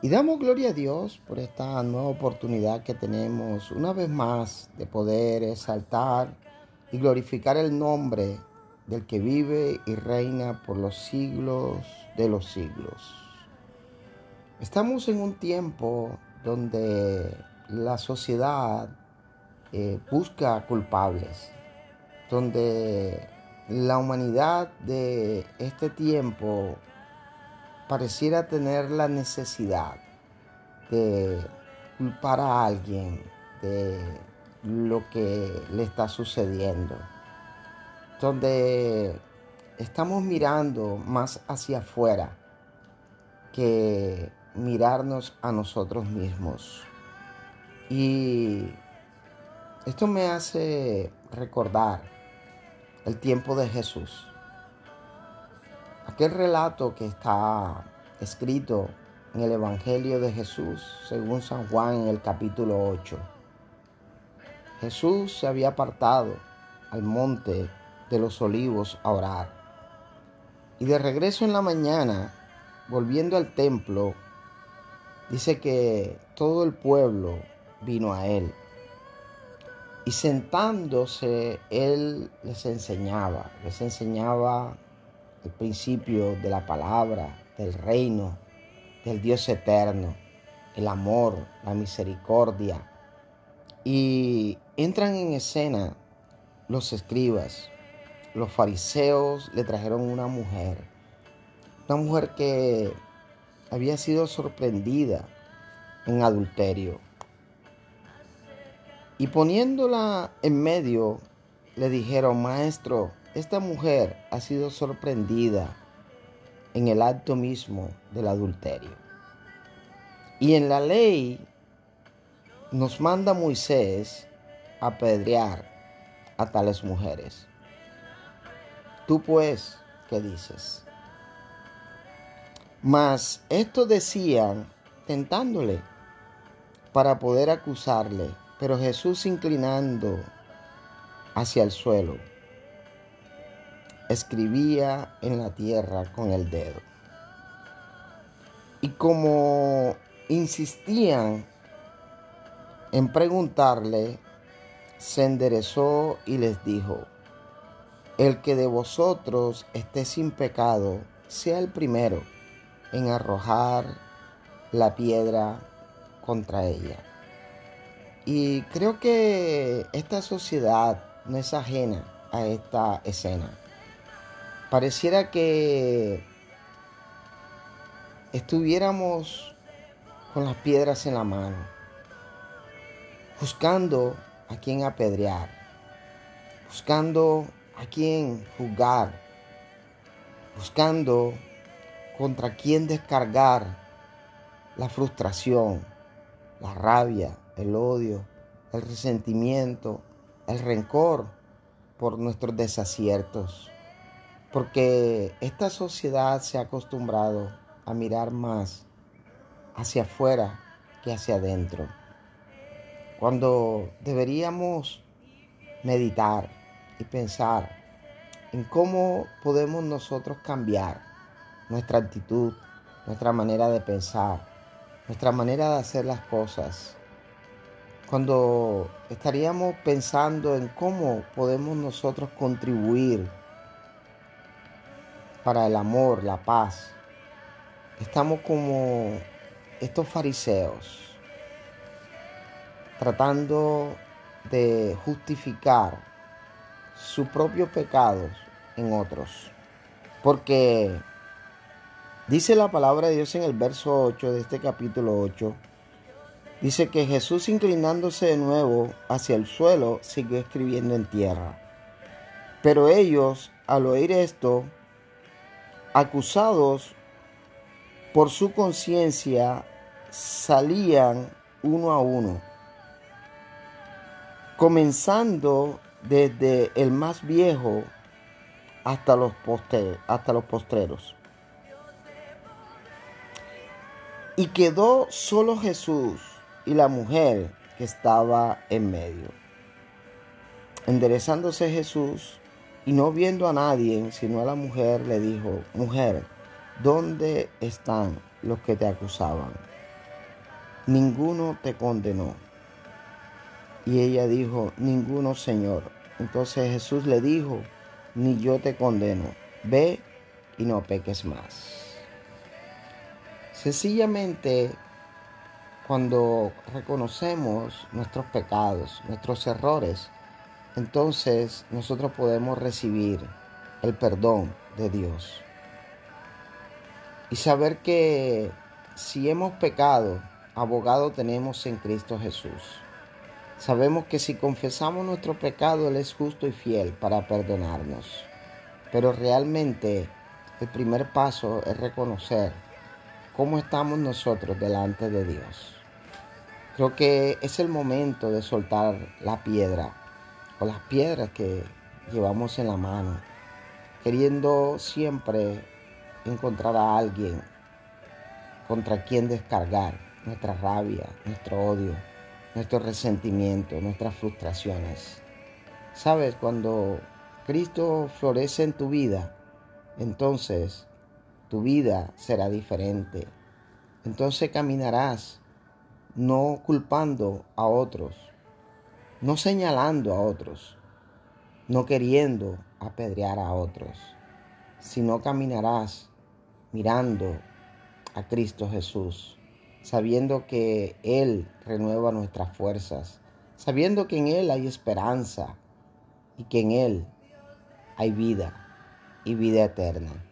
Y damos gloria a Dios por esta nueva oportunidad que tenemos una vez más de poder exaltar y glorificar el nombre del que vive y reina por los siglos de los siglos. Estamos en un tiempo donde la sociedad eh, busca culpables, donde la humanidad de este tiempo pareciera tener la necesidad de culpar a alguien de lo que le está sucediendo. Donde estamos mirando más hacia afuera que mirarnos a nosotros mismos. Y esto me hace recordar el tiempo de Jesús Aquel relato que está escrito en el Evangelio de Jesús, según San Juan en el capítulo 8. Jesús se había apartado al monte de los olivos a orar. Y de regreso en la mañana, volviendo al templo, dice que todo el pueblo vino a él. Y sentándose, él les enseñaba, les enseñaba el principio de la palabra, del reino, del Dios eterno, el amor, la misericordia. Y entran en escena los escribas. Los fariseos le trajeron una mujer, una mujer que había sido sorprendida en adulterio. Y poniéndola en medio, le dijeron, maestro, esta mujer ha sido sorprendida en el acto mismo del adulterio. Y en la ley nos manda Moisés apedrear a tales mujeres. Tú pues, ¿qué dices? Mas esto decían tentándole para poder acusarle, pero Jesús inclinando hacia el suelo, escribía en la tierra con el dedo. Y como insistían en preguntarle, se enderezó y les dijo, el que de vosotros esté sin pecado, sea el primero en arrojar la piedra contra ella. Y creo que esta sociedad no es ajena a esta escena. Pareciera que estuviéramos con las piedras en la mano, buscando a quien apedrear, buscando a quien juzgar, buscando contra quien descargar la frustración, la rabia, el odio, el resentimiento, el rencor por nuestros desaciertos porque esta sociedad se ha acostumbrado a mirar más hacia afuera que hacia adentro. Cuando deberíamos meditar y pensar en cómo podemos nosotros cambiar nuestra actitud, nuestra manera de pensar, nuestra manera de hacer las cosas. Cuando estaríamos pensando en cómo podemos nosotros contribuir para el amor, la paz. Estamos como estos fariseos, tratando de justificar sus propios pecados en otros. Porque dice la palabra de Dios en el verso 8 de este capítulo 8, dice que Jesús inclinándose de nuevo hacia el suelo siguió escribiendo en tierra. Pero ellos, al oír esto, acusados por su conciencia salían uno a uno, comenzando desde el más viejo hasta los, hasta los postreros. Y quedó solo Jesús y la mujer que estaba en medio. Enderezándose Jesús y no viendo a nadie, sino a la mujer, le dijo, mujer, ¿dónde están los que te acusaban? Ninguno te condenó. Y ella dijo, ninguno, Señor. Entonces Jesús le dijo, ni yo te condeno, ve y no peques más. Sencillamente, cuando reconocemos nuestros pecados, nuestros errores, entonces nosotros podemos recibir el perdón de Dios. Y saber que si hemos pecado, abogado tenemos en Cristo Jesús. Sabemos que si confesamos nuestro pecado, Él es justo y fiel para perdonarnos. Pero realmente el primer paso es reconocer cómo estamos nosotros delante de Dios. Creo que es el momento de soltar la piedra o las piedras que llevamos en la mano, queriendo siempre encontrar a alguien contra quien descargar nuestra rabia, nuestro odio, nuestro resentimiento, nuestras frustraciones. Sabes, cuando Cristo florece en tu vida, entonces tu vida será diferente. Entonces caminarás no culpando a otros, no señalando a otros, no queriendo apedrear a otros, sino caminarás mirando a Cristo Jesús, sabiendo que Él renueva nuestras fuerzas, sabiendo que en Él hay esperanza y que en Él hay vida y vida eterna.